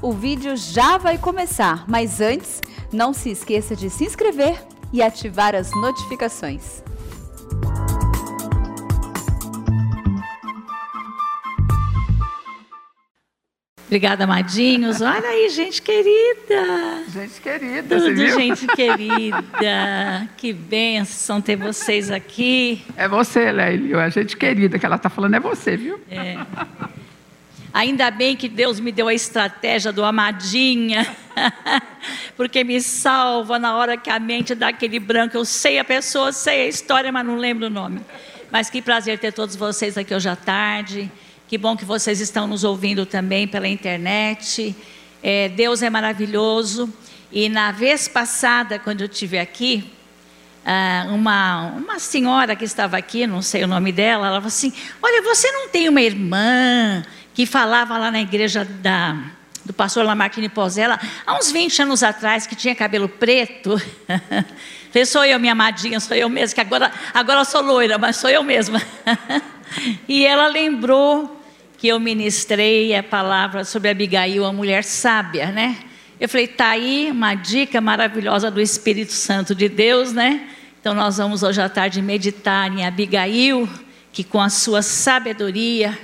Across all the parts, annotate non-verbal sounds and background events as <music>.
O vídeo já vai começar, mas antes, não se esqueça de se inscrever e ativar as notificações. Obrigada, amadinhos. Olha aí, gente querida. Gente querida, Tudo, você viu? gente querida. Que bênção ter vocês aqui. É você, Lélio. A gente querida que ela está falando é você, viu? É. Ainda bem que Deus me deu a estratégia do amadinha, <laughs> porque me salva na hora que a mente dá aquele branco. Eu sei a pessoa, sei a história, mas não lembro o nome. Mas que prazer ter todos vocês aqui hoje à tarde. Que bom que vocês estão nos ouvindo também pela internet. É, Deus é maravilhoso. E na vez passada, quando eu estive aqui, ah, uma, uma senhora que estava aqui, não sei o nome dela, ela falou assim: Olha, você não tem uma irmã que falava lá na igreja da, do pastor Lamartine Pozella, há uns 20 anos atrás, que tinha cabelo preto? <laughs> Sou eu, minha amadinha, sou eu mesma, que agora, agora sou loira, mas sou eu mesma. <laughs> e ela lembrou que eu ministrei a palavra sobre Abigail, a mulher sábia, né? Eu falei, tá aí uma dica maravilhosa do Espírito Santo de Deus, né? Então nós vamos hoje à tarde meditar em Abigail, que com a sua sabedoria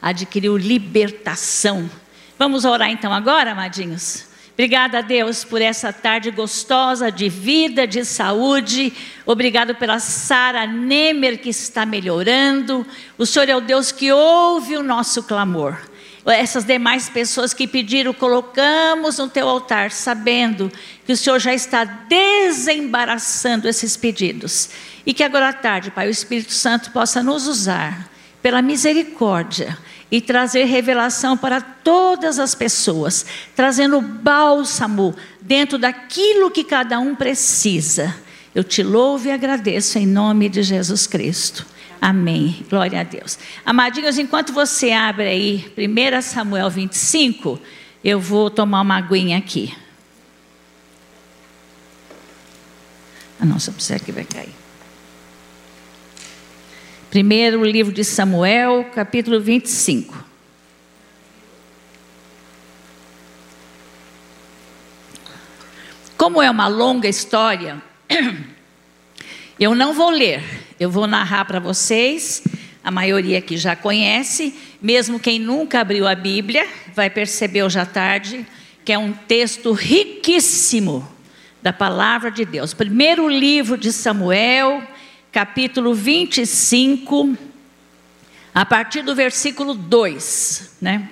adquiriu libertação. Vamos orar então agora, amadinhos? Obrigada a Deus por essa tarde gostosa de vida, de saúde. Obrigado pela Sara Nemer que está melhorando. O Senhor é o Deus que ouve o nosso clamor. Essas demais pessoas que pediram, colocamos no teu altar, sabendo que o Senhor já está desembaraçando esses pedidos. E que agora à tarde, Pai, o Espírito Santo possa nos usar pela misericórdia e trazer revelação para todas as pessoas, trazendo bálsamo dentro daquilo que cada um precisa. Eu te louvo e agradeço em nome de Jesus Cristo. Amém. Glória a Deus. Amadinhos, enquanto você abre aí 1 Samuel 25, eu vou tomar uma aguinha aqui. Ah, não, se eu puser aqui vai cair. Primeiro livro de Samuel, capítulo 25. Como é uma longa história, <clears throat> eu não vou ler, eu vou narrar para vocês. A maioria aqui já conhece, mesmo quem nunca abriu a Bíblia, vai perceber hoje à tarde que é um texto riquíssimo da palavra de Deus. Primeiro livro de Samuel, capítulo 25, a partir do versículo 2, né?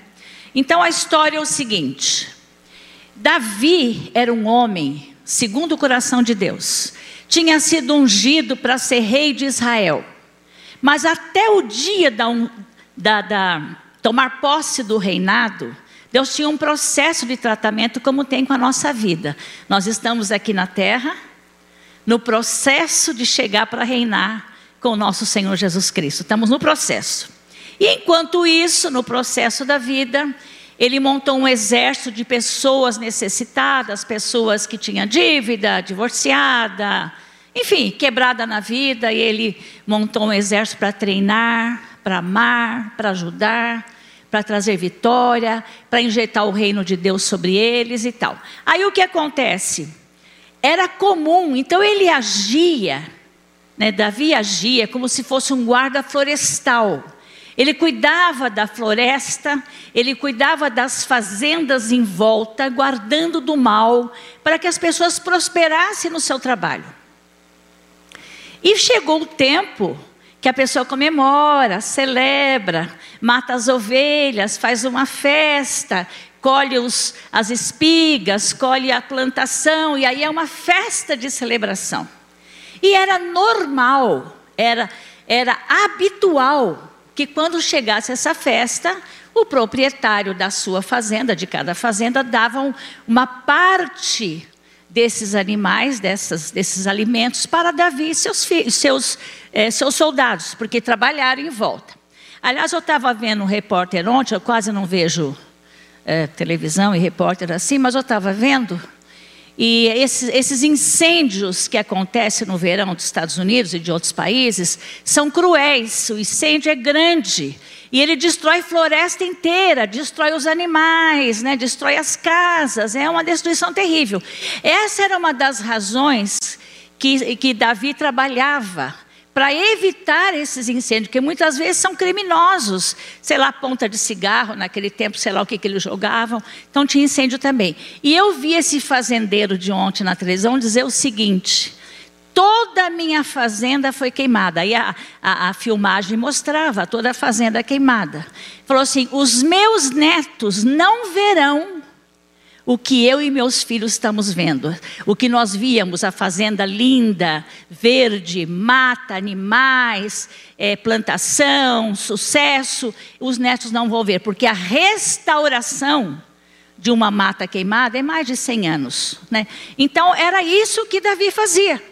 Então a história é o seguinte: Davi era um homem segundo o coração de Deus. Tinha sido ungido para ser rei de Israel. Mas até o dia da, da, da tomar posse do reinado, Deus tinha um processo de tratamento como tem com a nossa vida. Nós estamos aqui na terra, no processo de chegar para reinar com o nosso Senhor Jesus Cristo. Estamos no processo. E enquanto isso, no processo da vida, ele montou um exército de pessoas necessitadas, pessoas que tinham dívida, divorciada, enfim, quebrada na vida, e ele montou um exército para treinar, para amar, para ajudar, para trazer vitória, para injetar o reino de Deus sobre eles e tal. Aí o que acontece? Era comum, então ele agia, né, Davi agia como se fosse um guarda florestal. Ele cuidava da floresta, ele cuidava das fazendas em volta, guardando do mal, para que as pessoas prosperassem no seu trabalho. E chegou o tempo que a pessoa comemora, celebra, mata as ovelhas, faz uma festa, colhe os, as espigas, colhe a plantação, e aí é uma festa de celebração. E era normal, era, era habitual que quando chegasse essa festa, o proprietário da sua fazenda, de cada fazenda, dava uma parte desses animais, dessas, desses alimentos para Davi e seus, seus, é, seus soldados, porque trabalharam em volta. Aliás, eu estava vendo um repórter ontem, eu quase não vejo é, televisão e repórter assim, mas eu estava vendo, e esses, esses, incêndios que acontecem no verão dos Estados Unidos e de outros países são cruéis, o incêndio é grande. E ele destrói floresta inteira, destrói os animais, né? destrói as casas. É uma destruição terrível. Essa era uma das razões que, que Davi trabalhava para evitar esses incêndios, que muitas vezes são criminosos, sei lá, ponta de cigarro, naquele tempo, sei lá o que, que eles jogavam, então tinha incêndio também. E eu vi esse fazendeiro de ontem na televisão dizer o seguinte: toda a minha fazenda foi queimada. Aí a, a, a, filmagem mostrava toda a fazenda queimada. Falou assim: os meus netos não verão o que eu e meus filhos estamos vendo. O que nós víamos, a fazenda linda, verde, mata, animais, é, plantação, sucesso, os netos não vão ver, porque a restauração de uma mata queimada é mais de 100 anos. Né? Então, era isso que Davi fazia.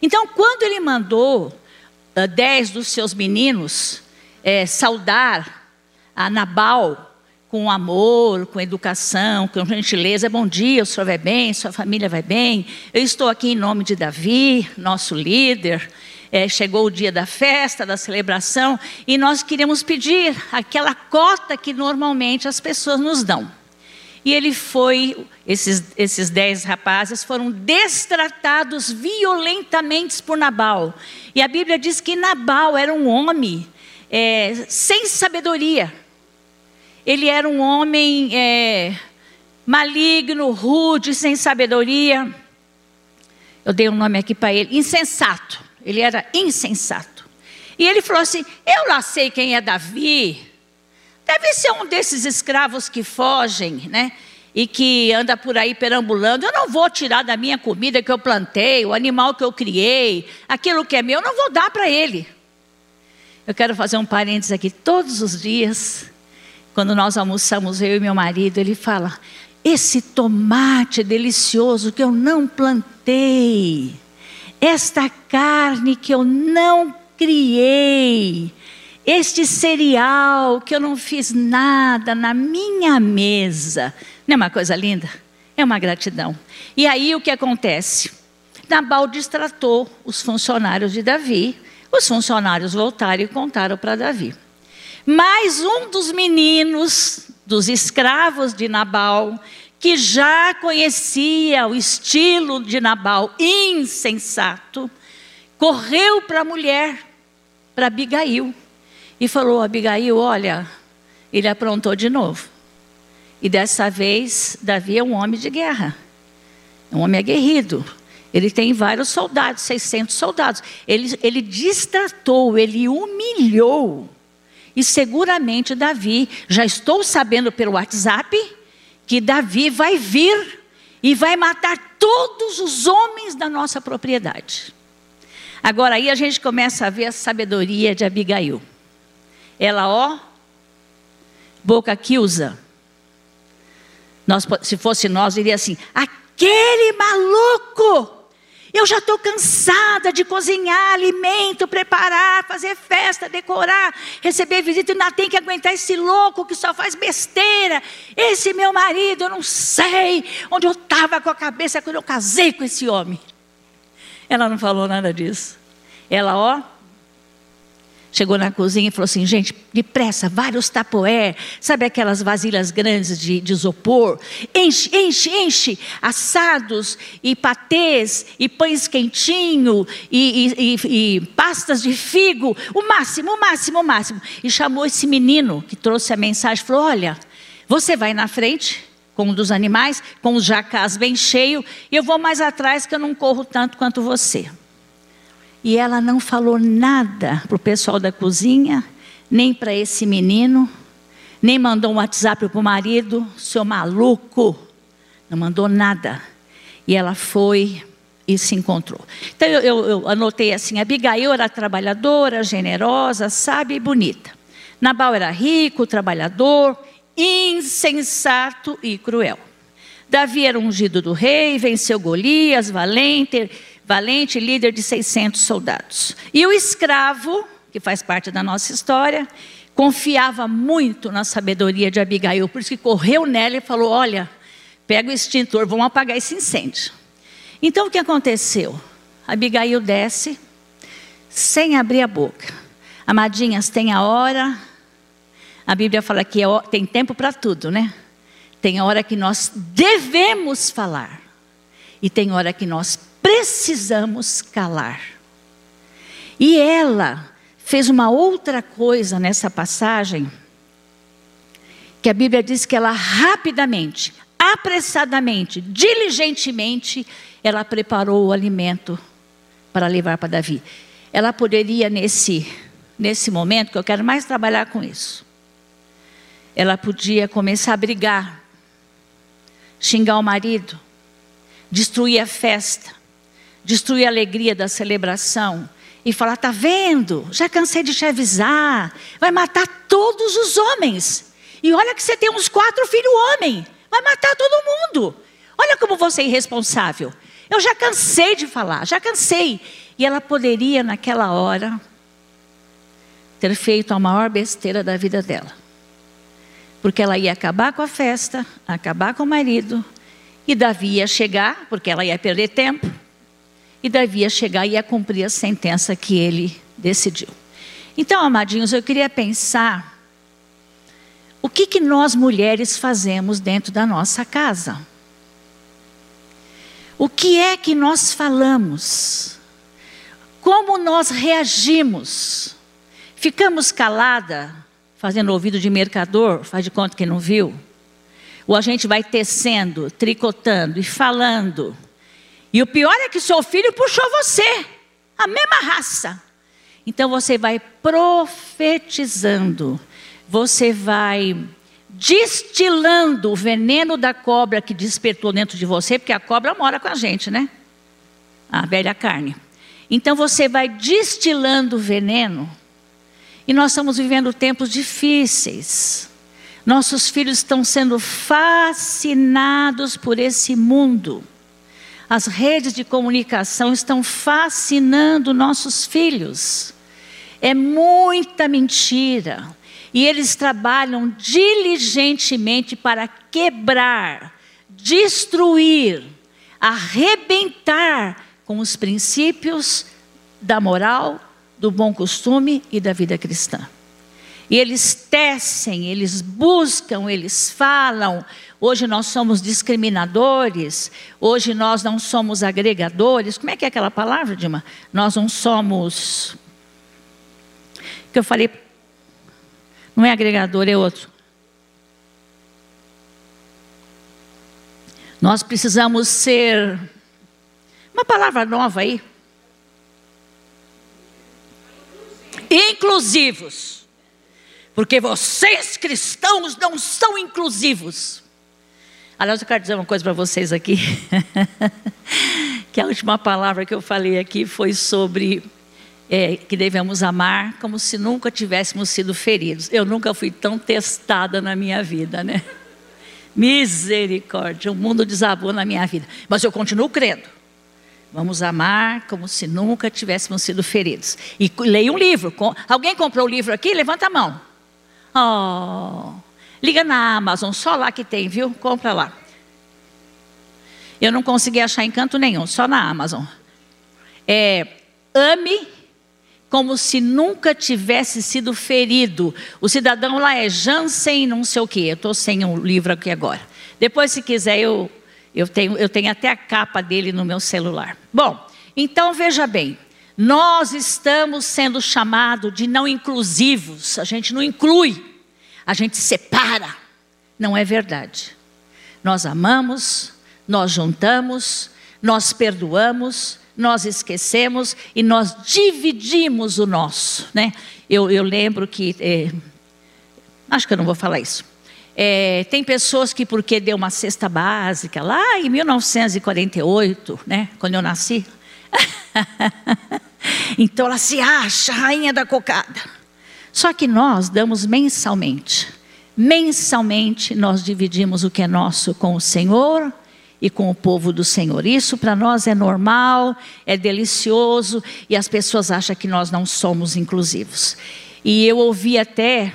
Então, quando ele mandou uh, dez dos seus meninos é, saudar a Nabal, com amor, com educação, com gentileza. Bom dia, o senhor vai bem, sua família vai bem. Eu estou aqui em nome de Davi, nosso líder. É, chegou o dia da festa, da celebração, e nós queríamos pedir aquela cota que normalmente as pessoas nos dão. E ele foi, esses, esses dez rapazes foram destratados violentamente por Nabal. E a Bíblia diz que Nabal era um homem é, sem sabedoria ele era um homem é, maligno, rude, sem sabedoria. Eu dei um nome aqui para ele, insensato. Ele era insensato. E ele falou assim: Eu lá sei quem é Davi. Deve ser um desses escravos que fogem, né? E que anda por aí perambulando. Eu não vou tirar da minha comida que eu plantei, o animal que eu criei, aquilo que é meu, eu não vou dar para ele. Eu quero fazer um parênteses aqui. Todos os dias quando nós almoçamos, eu e meu marido, ele fala: Esse tomate delicioso que eu não plantei, esta carne que eu não criei, este cereal que eu não fiz nada na minha mesa. Não é uma coisa linda? É uma gratidão. E aí o que acontece? Nabal distratou os funcionários de Davi. Os funcionários voltaram e contaram para Davi. Mas um dos meninos, dos escravos de Nabal, que já conhecia o estilo de Nabal insensato, correu para a mulher, para Abigail, e falou: Abigail, olha, ele aprontou de novo. E dessa vez, Davi é um homem de guerra, um homem aguerrido. Ele tem vários soldados, 600 soldados. Ele, ele distratou, ele humilhou e seguramente Davi, já estou sabendo pelo WhatsApp, que Davi vai vir e vai matar todos os homens da nossa propriedade. Agora aí a gente começa a ver a sabedoria de Abigail. Ela, ó, boca que usa. Nós, se fosse nós, diria assim: aquele maluco eu já estou cansada de cozinhar alimento, preparar, fazer festa, decorar, receber visita ainda tem que aguentar esse louco que só faz besteira. Esse meu marido, eu não sei onde eu estava com a cabeça quando eu casei com esse homem. Ela não falou nada disso. Ela, ó, Chegou na cozinha e falou assim: gente, depressa, vários tapoé, sabe aquelas vasilhas grandes de, de isopor? Enche, enche, enche, assados e patês e pães quentinho e, e, e, e pastas de figo, o máximo, o máximo, o máximo. E chamou esse menino que trouxe a mensagem, falou: olha, você vai na frente com um dos animais, com os jacás bem cheio, e eu vou mais atrás que eu não corro tanto quanto você. E ela não falou nada para o pessoal da cozinha, nem para esse menino, nem mandou um WhatsApp para o marido, seu maluco. Não mandou nada. E ela foi e se encontrou. Então eu, eu, eu anotei assim: Abigail era trabalhadora, generosa, sábia e bonita. Nabal era rico, trabalhador, insensato e cruel. Davi era ungido do rei, venceu Golias, valente, valente líder de 600 soldados. E o escravo, que faz parte da nossa história, confiava muito na sabedoria de Abigail, por isso que correu nela e falou: Olha, pega o extintor, vamos apagar esse incêndio. Então o que aconteceu? Abigail desce, sem abrir a boca. Amadinhas, tem a hora A Bíblia fala que é tem tempo para tudo, né? Tem hora que nós devemos falar, e tem hora que nós precisamos calar. E ela fez uma outra coisa nessa passagem, que a Bíblia diz que ela rapidamente, apressadamente, diligentemente, ela preparou o alimento para levar para Davi. Ela poderia, nesse, nesse momento, que eu quero mais trabalhar com isso, ela podia começar a brigar, xingar o marido, destruir a festa, destruir a alegria da celebração e falar: tá vendo? Já cansei de te avisar, vai matar todos os homens. E olha que você tem uns quatro filhos homem, vai matar todo mundo. Olha como você é irresponsável. Eu já cansei de falar, já cansei. E ela poderia, naquela hora, ter feito a maior besteira da vida dela. Porque ela ia acabar com a festa, acabar com o marido, e Davi ia chegar, porque ela ia perder tempo, e Davi ia chegar e ia cumprir a sentença que ele decidiu. Então, amadinhos, eu queria pensar o que, que nós mulheres fazemos dentro da nossa casa. O que é que nós falamos? Como nós reagimos? Ficamos calada, fazendo ouvido de mercador, faz de conta que não viu? Ou a gente vai tecendo, tricotando e falando. E o pior é que seu filho puxou você, a mesma raça. Então você vai profetizando, você vai destilando o veneno da cobra que despertou dentro de você, porque a cobra mora com a gente, né? A velha carne. Então você vai destilando o veneno, e nós estamos vivendo tempos difíceis. Nossos filhos estão sendo fascinados por esse mundo. As redes de comunicação estão fascinando nossos filhos. É muita mentira. E eles trabalham diligentemente para quebrar, destruir, arrebentar com os princípios da moral, do bom costume e da vida cristã. E eles tecem, eles buscam, eles falam. Hoje nós somos discriminadores, hoje nós não somos agregadores. Como é que é aquela palavra, Dima? Nós não somos. Que eu falei não é agregador, é outro. Nós precisamos ser. Uma palavra nova aí. Inclusivos. Porque vocês cristãos não são inclusivos. Aliás, eu quero dizer uma coisa para vocês aqui. <laughs> que a última palavra que eu falei aqui foi sobre é, que devemos amar como se nunca tivéssemos sido feridos. Eu nunca fui tão testada na minha vida, né? Misericórdia, o mundo desabou na minha vida. Mas eu continuo crendo. Vamos amar como se nunca tivéssemos sido feridos. E leia um livro. Alguém comprou o livro aqui? Levanta a mão. Oh, liga na Amazon, só lá que tem, viu? Compra lá. Eu não consegui achar em canto nenhum, só na Amazon. É, ame como se nunca tivesse sido ferido. O cidadão lá é Jansen, não sei o quê. Eu estou sem um livro aqui agora. Depois, se quiser, eu, eu, tenho, eu tenho até a capa dele no meu celular. Bom, então veja bem. Nós estamos sendo chamados de não inclusivos. A gente não inclui, a gente separa. Não é verdade. Nós amamos, nós juntamos, nós perdoamos, nós esquecemos e nós dividimos o nosso. Né? Eu, eu lembro que. É, acho que eu não vou falar isso. É, tem pessoas que, porque deu uma cesta básica lá em 1948, né, quando eu nasci, <laughs> então ela se acha rainha da cocada. Só que nós damos mensalmente. Mensalmente nós dividimos o que é nosso com o Senhor e com o povo do Senhor. Isso para nós é normal, é delicioso e as pessoas acham que nós não somos inclusivos. E eu ouvi até,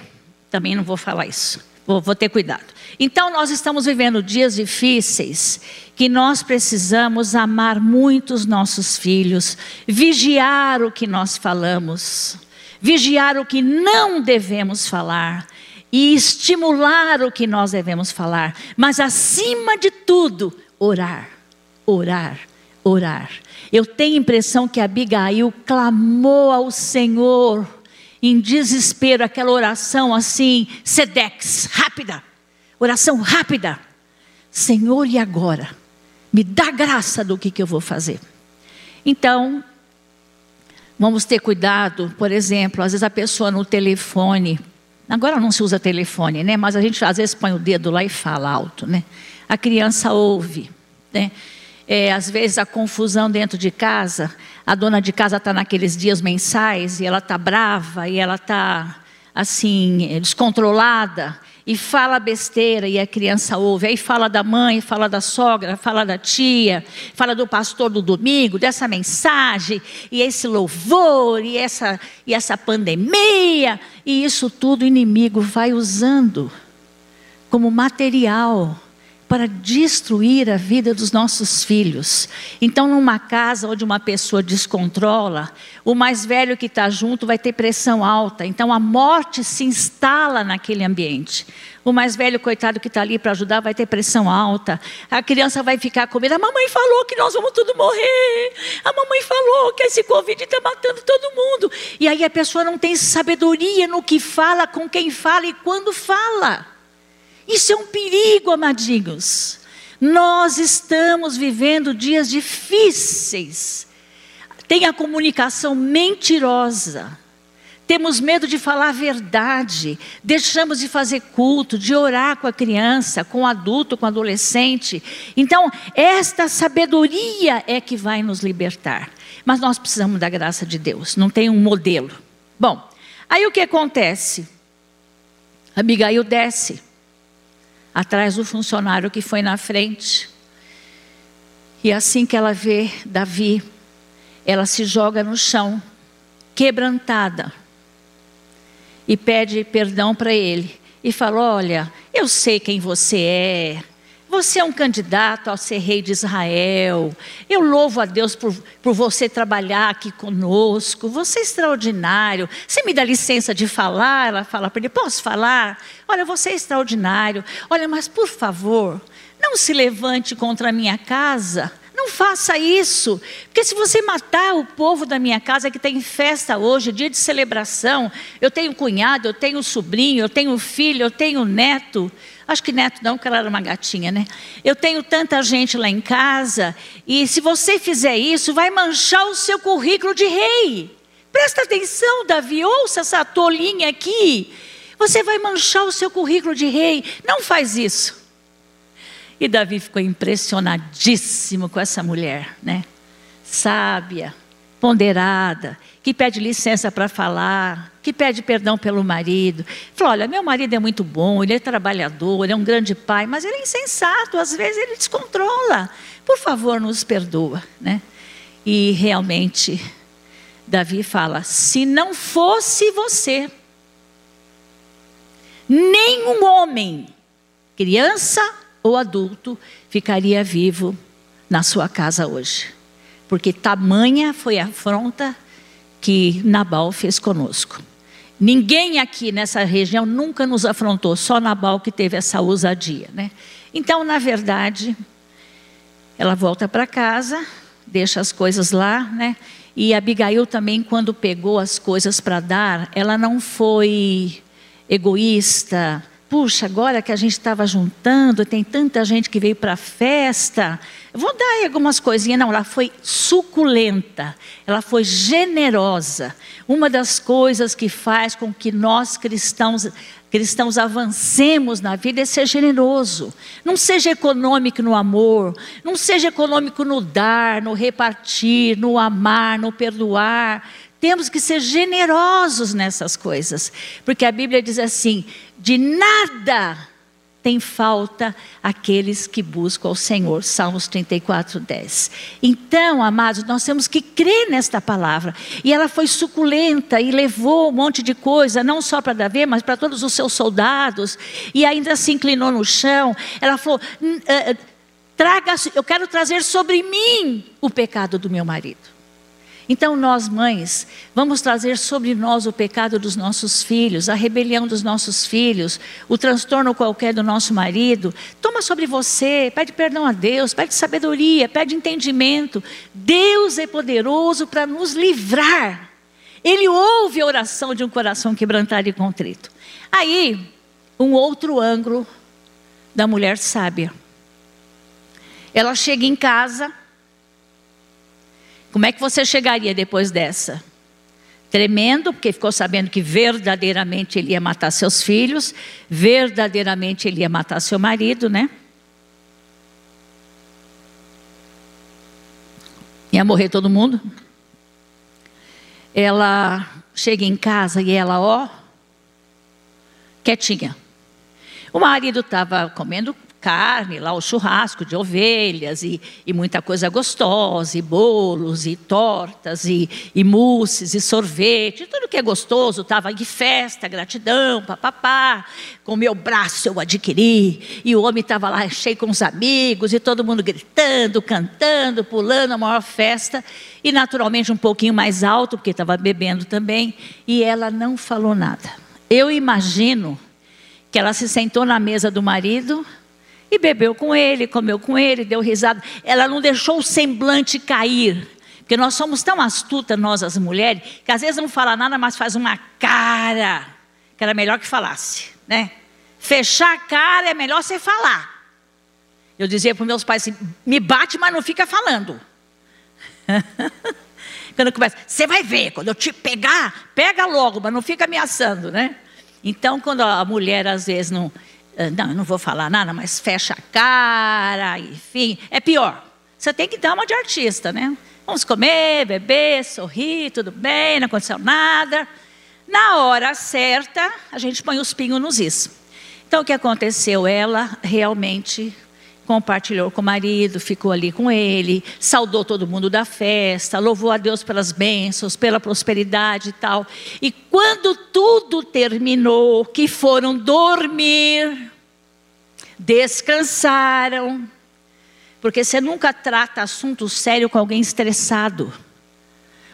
também não vou falar isso, vou, vou ter cuidado. Então nós estamos vivendo dias difíceis que nós precisamos amar muito os nossos filhos, vigiar o que nós falamos, vigiar o que não devemos falar e estimular o que nós devemos falar, mas acima de tudo, orar, orar, orar. Eu tenho a impressão que Abigail clamou ao Senhor em desespero, aquela oração assim, sedex, rápida, oração rápida. Senhor, e agora? Me dá graça do que, que eu vou fazer. Então, vamos ter cuidado, por exemplo, às vezes a pessoa no telefone, agora não se usa telefone, né? Mas a gente às vezes põe o dedo lá e fala alto, né? A criança ouve, né? É, às vezes a confusão dentro de casa, a dona de casa está naqueles dias mensais e ela está brava e ela está assim descontrolada e fala besteira e a criança ouve. Aí fala da mãe, fala da sogra, fala da tia, fala do pastor do domingo, dessa mensagem, e esse louvor, e essa, e essa pandemia, e isso tudo o inimigo vai usando como material para destruir a vida dos nossos filhos. Então, numa casa onde uma pessoa descontrola, o mais velho que está junto vai ter pressão alta. Então, a morte se instala naquele ambiente. O mais velho, coitado, que está ali para ajudar, vai ter pressão alta. A criança vai ficar com medo. A mamãe falou que nós vamos tudo morrer. A mamãe falou que esse Covid está matando todo mundo. E aí a pessoa não tem sabedoria no que fala, com quem fala e quando fala. Isso é um perigo, amadinhos. Nós estamos vivendo dias difíceis. Tem a comunicação mentirosa. Temos medo de falar a verdade, deixamos de fazer culto, de orar com a criança, com o adulto, com o adolescente. Então, esta sabedoria é que vai nos libertar. Mas nós precisamos da graça de Deus, não tem um modelo. Bom, aí o que acontece? Abigail desce atrás do funcionário que foi na frente. E assim que ela vê Davi, ela se joga no chão, quebrantada, e pede perdão para ele. E fala: Olha, eu sei quem você é, você é um candidato a ser rei de Israel. Eu louvo a Deus por, por você trabalhar aqui conosco. Você é extraordinário. Você me dá licença de falar? Ela fala para ele: Posso falar? Olha, você é extraordinário. Olha, mas por favor, não se levante contra a minha casa. Não faça isso, porque se você matar o povo da minha casa que tem festa hoje, dia de celebração, eu tenho cunhado, eu tenho sobrinho, eu tenho filho, eu tenho neto, Acho que neto não, porque ela era uma gatinha, né? Eu tenho tanta gente lá em casa, e se você fizer isso, vai manchar o seu currículo de rei. Presta atenção, Davi, ouça essa tolinha aqui. Você vai manchar o seu currículo de rei. Não faz isso. E Davi ficou impressionadíssimo com essa mulher, né? Sábia, ponderada, que pede licença para falar, que pede perdão pelo marido. Falou: olha, meu marido é muito bom, ele é trabalhador, ele é um grande pai, mas ele é insensato, às vezes ele descontrola. Por favor, nos perdoa, né? E realmente, Davi fala: se não fosse você, nenhum homem, criança ou adulto, ficaria vivo na sua casa hoje. Porque tamanha foi a afronta que Nabal fez conosco. Ninguém aqui nessa região nunca nos afrontou, só Nabal que teve essa ousadia. Né? Então, na verdade, ela volta para casa, deixa as coisas lá, né? E Abigail também, quando pegou as coisas para dar, ela não foi egoísta, puxa, agora que a gente estava juntando, tem tanta gente que veio para a festa, vou dar aí algumas coisinhas. Não, ela foi suculenta, ela foi generosa. Uma das coisas que faz com que nós cristãos, cristãos avancemos na vida é ser generoso. Não seja econômico no amor, não seja econômico no dar, no repartir, no amar, no perdoar. Temos que ser generosos nessas coisas, porque a Bíblia diz assim: de nada tem falta aqueles que buscam ao Senhor. Salmos 34, 10. Então, amados, nós temos que crer nesta palavra. E ela foi suculenta e levou um monte de coisa, não só para Davi, mas para todos os seus soldados. E ainda se inclinou no chão. Ela falou: Traga, eu quero trazer sobre mim o pecado do meu marido. Então, nós mães, vamos trazer sobre nós o pecado dos nossos filhos, a rebelião dos nossos filhos, o transtorno qualquer do nosso marido. Toma sobre você, pede perdão a Deus, pede sabedoria, pede entendimento. Deus é poderoso para nos livrar. Ele ouve a oração de um coração quebrantado e contrito. Aí, um outro ângulo da mulher sábia. Ela chega em casa como é que você chegaria depois dessa? Tremendo, porque ficou sabendo que verdadeiramente ele ia matar seus filhos, verdadeiramente ele ia matar seu marido, né? Ia morrer todo mundo. Ela chega em casa e ela, ó, quietinha. O marido estava comendo carne, lá o churrasco de ovelhas e, e, muita coisa gostosa, e bolos, e tortas, e, e mousses, e sorvete, tudo que é gostoso, estava de festa, gratidão, papapá, com meu braço eu adquiri, e o homem estava lá cheio com os amigos, e todo mundo gritando, cantando, pulando, a maior festa, e naturalmente um pouquinho mais alto, porque estava bebendo também, e ela não falou nada. Eu imagino que ela se sentou na mesa do marido, e bebeu com ele, comeu com ele, deu risada. Ela não deixou o semblante cair. Porque nós somos tão astutas, nós as mulheres, que às vezes não fala nada, mas faz uma cara, que era melhor que falasse, né? Fechar a cara é melhor você falar. Eu dizia para meus pais assim: me bate, mas não fica falando. <laughs> quando começa, você vai ver, quando eu te pegar, pega logo, mas não fica ameaçando, né? Então, quando a mulher às vezes não, não, eu não vou falar nada, mas fecha a cara, enfim, é pior. Você tem que dar uma de artista, né? Vamos comer, beber, sorrir, tudo bem, não aconteceu nada. Na hora certa, a gente põe os pingos nos is. Então, o que aconteceu? Ela realmente compartilhou com o marido, ficou ali com ele, saudou todo mundo da festa, louvou a Deus pelas bênçãos, pela prosperidade e tal. E quando tudo terminou, que foram dormir, descansaram. Porque você nunca trata assunto sério com alguém estressado.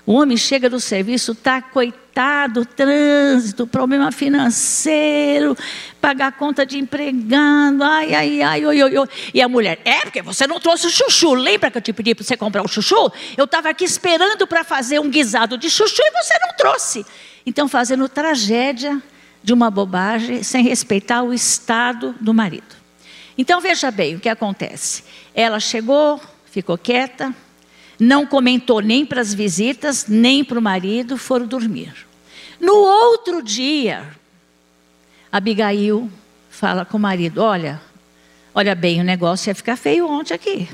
O homem chega do serviço, está coitado, trânsito, problema financeiro, pagar conta de empregado, ai, ai, ai, oi, oi, oi. E a mulher, é porque você não trouxe o chuchu. Lembra que eu te pedi para você comprar o chuchu? Eu estava aqui esperando para fazer um guisado de chuchu e você não trouxe. Então, fazendo tragédia de uma bobagem, sem respeitar o estado do marido. Então veja bem o que acontece. Ela chegou, ficou quieta, não comentou nem para as visitas, nem para o marido, foram dormir. No outro dia, Abigail fala com o marido: Olha, olha bem, o negócio ia ficar feio ontem aqui.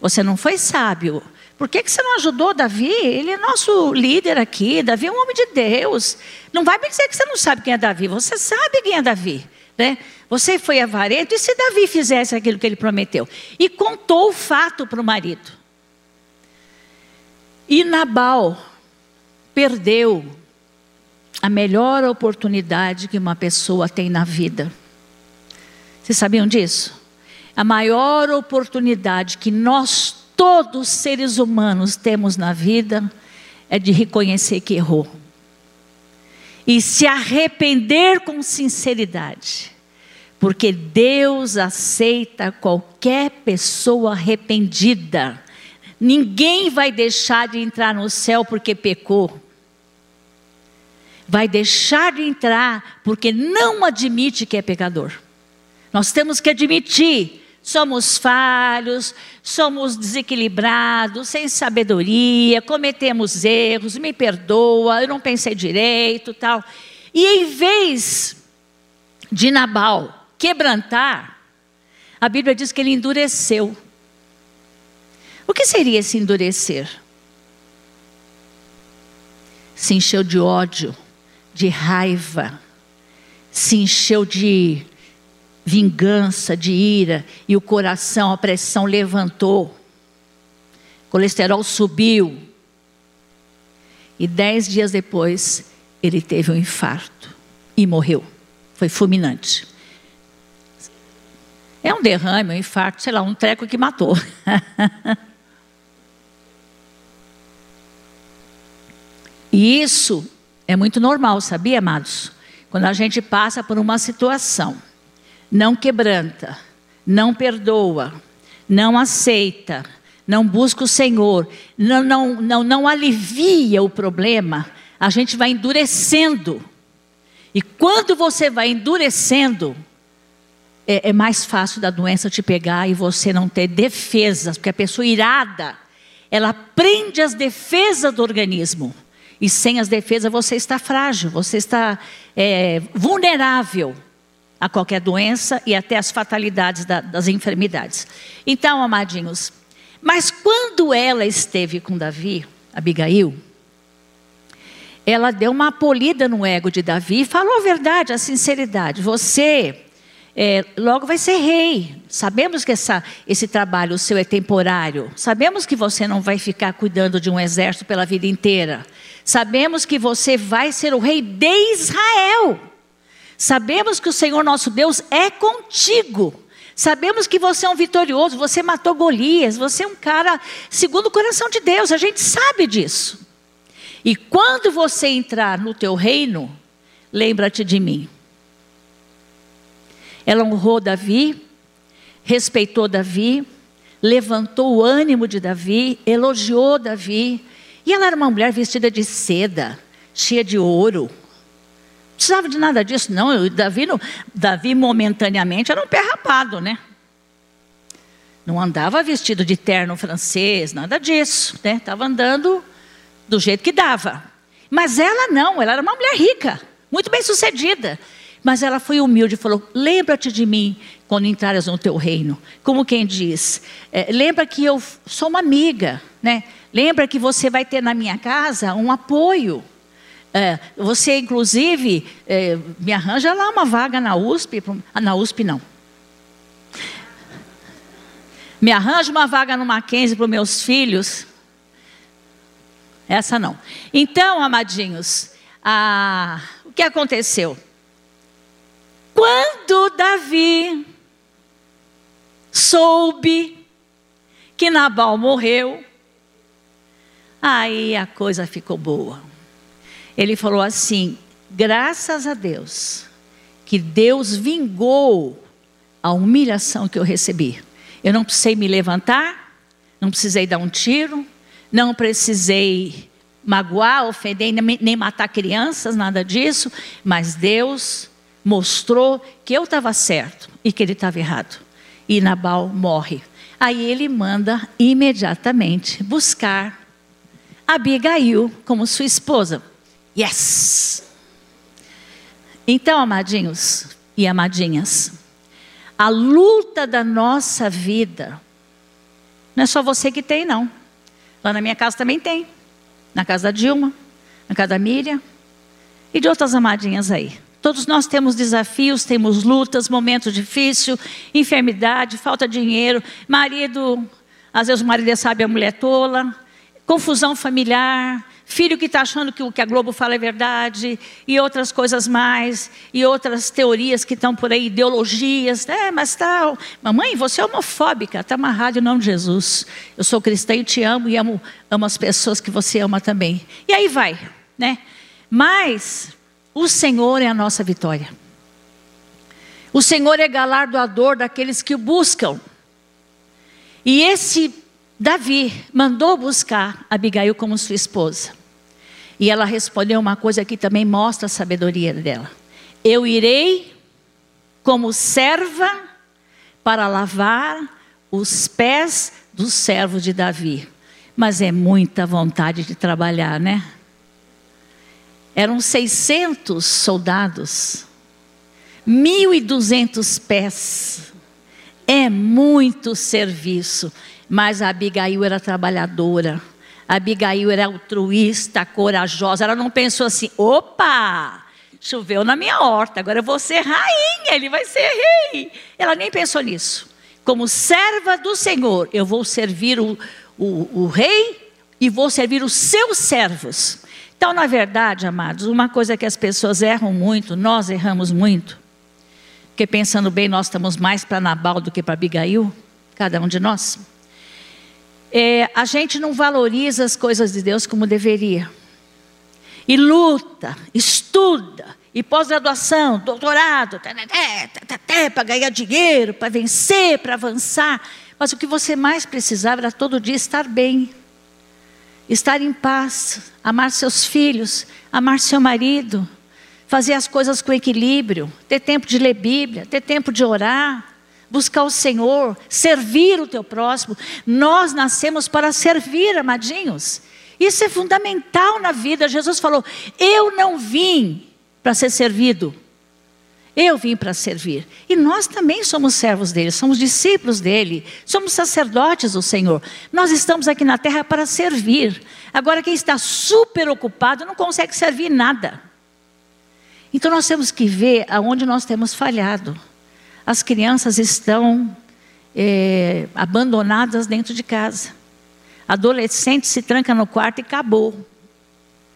Você não foi sábio. Por que, que você não ajudou Davi? Ele é nosso líder aqui. Davi é um homem de Deus. Não vai me dizer que você não sabe quem é Davi. Você sabe quem é Davi. Né? Você foi avarento, e se Davi fizesse aquilo que ele prometeu? E contou o fato para o marido. E Nabal perdeu a melhor oportunidade que uma pessoa tem na vida. Vocês sabiam disso? A maior oportunidade que nós, todos seres humanos, temos na vida é de reconhecer que errou e se arrepender com sinceridade, porque Deus aceita qualquer pessoa arrependida. Ninguém vai deixar de entrar no céu porque pecou. Vai deixar de entrar porque não admite que é pecador. Nós temos que admitir somos falhos, somos desequilibrados, sem sabedoria, cometemos erros, me perdoa, eu não pensei direito, tal. E em vez de Nabal quebrantar, a Bíblia diz que ele endureceu. O que seria esse endurecer? Se encheu de ódio, de raiva, se encheu de vingança, de ira, e o coração, a pressão levantou, o colesterol subiu. E dez dias depois, ele teve um infarto e morreu. Foi fulminante. É um derrame, um infarto, sei lá, um treco que matou. <laughs> E isso é muito normal, sabia, amados? Quando a gente passa por uma situação, não quebranta, não perdoa, não aceita, não busca o Senhor, não, não, não, não alivia o problema, a gente vai endurecendo. E quando você vai endurecendo, é, é, mais fácil da doença te pegar e você não ter defesas, porque a pessoa irada, ela prende as defesas do organismo. E sem as defesas você está frágil, você está é, vulnerável a qualquer doença e até as fatalidades da, das enfermidades. Então, amadinhos, mas quando ela esteve com Davi, Abigail, ela deu uma polida no ego de Davi e falou a verdade, a sinceridade. Você é, logo vai ser rei. Sabemos que essa, esse trabalho seu é temporário. Sabemos que você não vai ficar cuidando de um exército pela vida inteira. Sabemos que você vai ser o rei de Israel. Sabemos que o Senhor nosso Deus é contigo. Sabemos que você é um vitorioso, você matou Golias, você é um cara segundo o coração de Deus, a gente sabe disso. E quando você entrar no teu reino, lembra-te de mim. Ela honrou Davi, respeitou Davi, levantou o ânimo de Davi, elogiou Davi, e ela era uma mulher vestida de seda, cheia de ouro. Precisava de nada disso, não. Davi, Davi momentaneamente era um pé rapado, né? Não andava vestido de terno francês, nada disso, né? Estava andando do jeito que dava. Mas ela não, ela era uma mulher rica, muito bem sucedida. Mas ela foi humilde e falou: Lembra-te de mim quando entrares no teu reino. Como quem diz: é, Lembra que eu sou uma amiga, né? Lembra que você vai ter na minha casa um apoio. É, você, inclusive, é, me arranja lá uma vaga na USP. Ah, na USP, não. Me arranja uma vaga no Mackenzie para os meus filhos. Essa não. Então, amadinhos, a... o que aconteceu? Quando Davi soube que Nabal morreu, Aí a coisa ficou boa. Ele falou assim: graças a Deus, que Deus vingou a humilhação que eu recebi. Eu não precisei me levantar, não precisei dar um tiro, não precisei magoar, ofender, nem matar crianças, nada disso, mas Deus mostrou que eu estava certo e que ele estava errado. E Nabal morre. Aí ele manda imediatamente buscar Abigail como sua esposa. Yes! Então, amadinhos e amadinhas, a luta da nossa vida, não é só você que tem, não. Lá na minha casa também tem. Na casa da Dilma, na casa da Miriam e de outras amadinhas aí. Todos nós temos desafios, temos lutas, momentos difíceis, enfermidade, falta de dinheiro, marido, às vezes o marido é sabe a mulher tola, confusão familiar, filho que está achando que o que a Globo fala é verdade, e outras coisas mais, e outras teorias que estão por aí, ideologias, é, mas tal. Mamãe, você é homofóbica, está amarrado em nome de Jesus. Eu sou cristã e te amo e amo, amo as pessoas que você ama também. E aí vai, né? Mas o Senhor é a nossa vitória. O Senhor é galardoador daqueles que o buscam. E esse Davi mandou buscar Abigail como sua esposa. E ela respondeu uma coisa que também mostra a sabedoria dela. Eu irei como serva para lavar os pés do servo de Davi. Mas é muita vontade de trabalhar, né? Eram 600 soldados, 1.200 pés. É muito serviço. Mas a Abigail era trabalhadora. Abigail era altruísta, corajosa. Ela não pensou assim: opa, choveu na minha horta, agora eu vou ser rainha, ele vai ser rei. Ela nem pensou nisso. Como serva do Senhor, eu vou servir o, o, o rei e vou servir os seus servos. Então, na verdade, amados, uma coisa que as pessoas erram muito, nós erramos muito, porque pensando bem, nós estamos mais para Nabal do que para Abigail, cada um de nós é, a gente não valoriza as coisas de Deus como deveria. e luta, estuda, e pós-graduação, doutorado, para ganhar dinheiro, para vencer, para avançar. Mas o que você mais precisava era todo dia estar bem, estar em paz, amar seus filhos, amar seu marido, fazer as coisas com equilíbrio, ter tempo de ler Bíblia, ter tempo de orar, buscar o Senhor, servir o teu próximo. Nós nascemos para servir, amadinhos. Isso é fundamental na vida. Jesus falou: Eu não vim para ser servido. Eu vim para servir. E nós também somos servos dele, somos discípulos dele, somos sacerdotes do Senhor. Nós estamos aqui na terra para servir. Agora, quem está super ocupado não consegue servir nada. Então, nós temos que ver aonde nós temos falhado. As crianças estão é, abandonadas dentro de casa. Adolescente se tranca no quarto e acabou.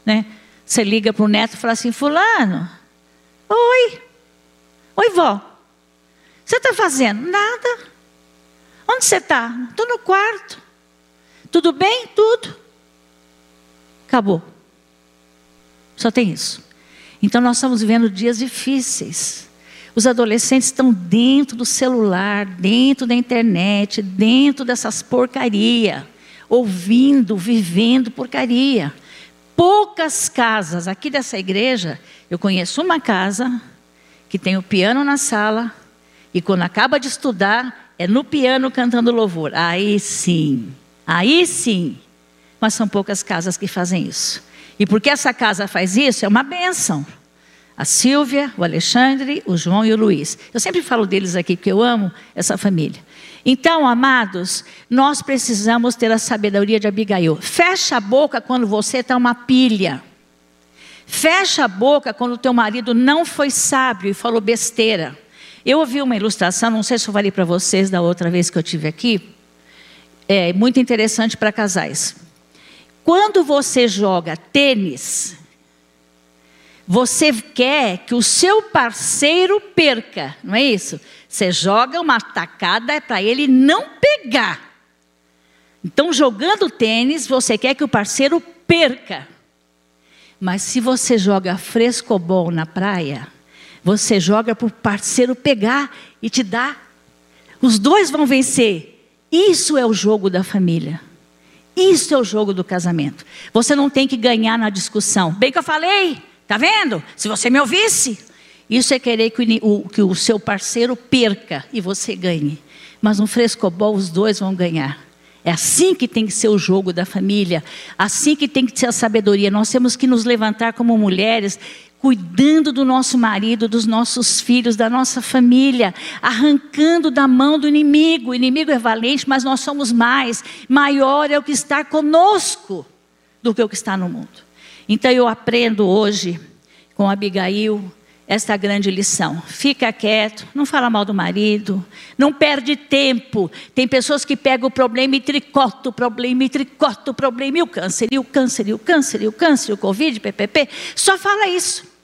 Né? Você liga para o neto e fala assim: Fulano, oi, oi, vó, você está fazendo? Nada. Onde você está? Estou no quarto. Tudo bem? Tudo. Acabou. Só tem isso. Então nós estamos vivendo dias difíceis. Os adolescentes estão dentro do celular, dentro da internet, dentro dessas porcaria, ouvindo, vivendo porcaria poucas casas aqui dessa igreja, eu conheço uma casa que tem o piano na sala e quando acaba de estudar é no piano cantando louvor. Aí sim, aí sim. Mas são poucas casas que fazem isso. E porque essa casa faz isso, é uma benção. A Silvia, o Alexandre, o João e o Luiz. Eu sempre falo deles aqui porque eu amo essa família. Então, amados, nós precisamos ter a sabedoria de Abigail. Fecha a boca quando você está uma pilha. Fecha a boca quando o teu marido não foi sábio e falou besteira. Eu ouvi uma ilustração, não sei se eu falei para vocês da outra vez que eu tive aqui. É muito interessante para casais. Quando você joga tênis, você quer que o seu parceiro perca, não é isso? Você joga uma tacada para ele não pegar. Então, jogando tênis, você quer que o parceiro perca. Mas se você joga frescobol na praia, você joga para o parceiro pegar e te dar. Os dois vão vencer. Isso é o jogo da família. Isso é o jogo do casamento. Você não tem que ganhar na discussão. Bem que eu falei, tá vendo? Se você me ouvisse, isso é querer que o, que o seu parceiro perca e você ganhe. Mas no frescobol os dois vão ganhar. É assim que tem que ser o jogo da família, assim que tem que ser a sabedoria. Nós temos que nos levantar como mulheres, cuidando do nosso marido, dos nossos filhos, da nossa família, arrancando da mão do inimigo. O inimigo é valente, mas nós somos mais. Maior é o que está conosco do que o que está no mundo. Então eu aprendo hoje com Abigail esta grande lição. Fica quieto, não fala mal do marido, não perde tempo. Tem pessoas que pegam o problema e tricotam o problema, e tricotam o problema, e o câncer, e o câncer, e o câncer, e o câncer, e o Covid, PPP. Só fala isso.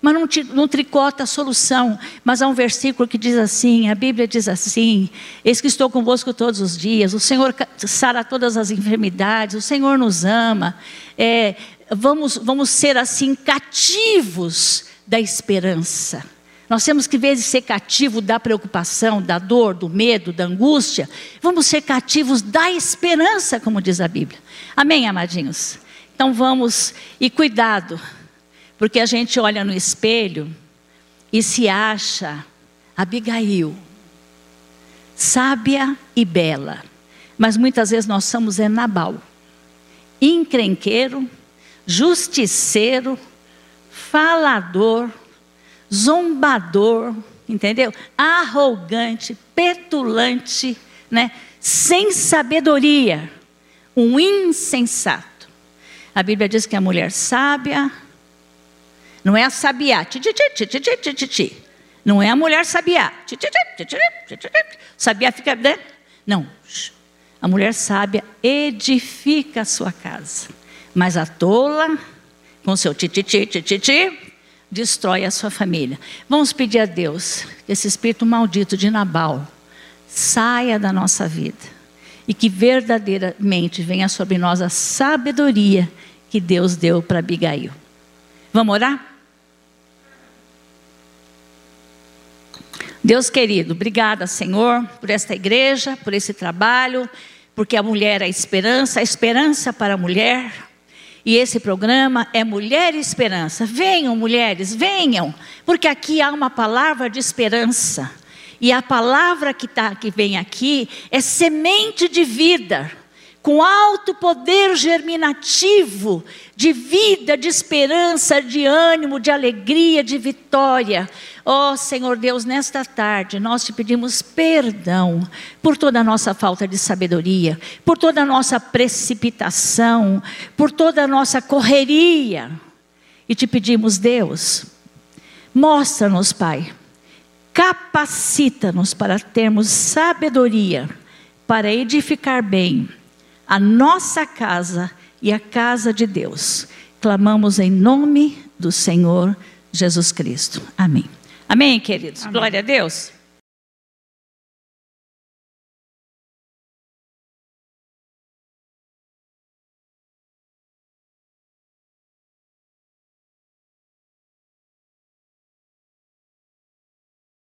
Mas não, não tricota a solução. Mas há um versículo que diz assim: a Bíblia diz assim: Eis que estou convosco todos os dias, o Senhor sara todas as enfermidades, o Senhor nos ama. É, vamos, vamos ser assim cativos da esperança. Nós temos que, em vez de ser cativo da preocupação, da dor, do medo, da angústia, vamos ser cativos da esperança, como diz a Bíblia. Amém, amadinhos? Então vamos, e cuidado, porque a gente olha no espelho e se acha Abigail, sábia e bela, mas muitas vezes nós somos é Nabal, encrenqueiro, justiceiro, falador, zombador, entendeu? Arrogante, petulante, né? Sem sabedoria, um insensato. A Bíblia diz que a mulher sábia não é a sabiá, ti, ti, ti, ti, ti, não é a mulher sabiá. Sabiá fica, né? Não. A mulher sábia edifica a sua casa, mas a tola com seu tititi, tititi, destrói a sua família. Vamos pedir a Deus que esse espírito maldito de Nabal saia da nossa vida e que verdadeiramente venha sobre nós a sabedoria que Deus deu para Abigail. Vamos orar? Deus querido, obrigada, Senhor, por esta igreja, por esse trabalho, porque a mulher é a esperança, a esperança para a mulher. E esse programa é Mulher Esperança. Venham, mulheres, venham, porque aqui há uma palavra de esperança. E a palavra que, tá, que vem aqui é semente de vida com alto poder germinativo de vida, de esperança, de ânimo, de alegria, de vitória. Ó oh, Senhor Deus, nesta tarde nós te pedimos perdão por toda a nossa falta de sabedoria, por toda a nossa precipitação, por toda a nossa correria. E te pedimos, Deus, mostra-nos, Pai, capacita-nos para termos sabedoria, para edificar bem a nossa casa e a casa de Deus. Clamamos em nome do Senhor Jesus Cristo. Amém. Amém, queridos. Amém. Glória a Deus.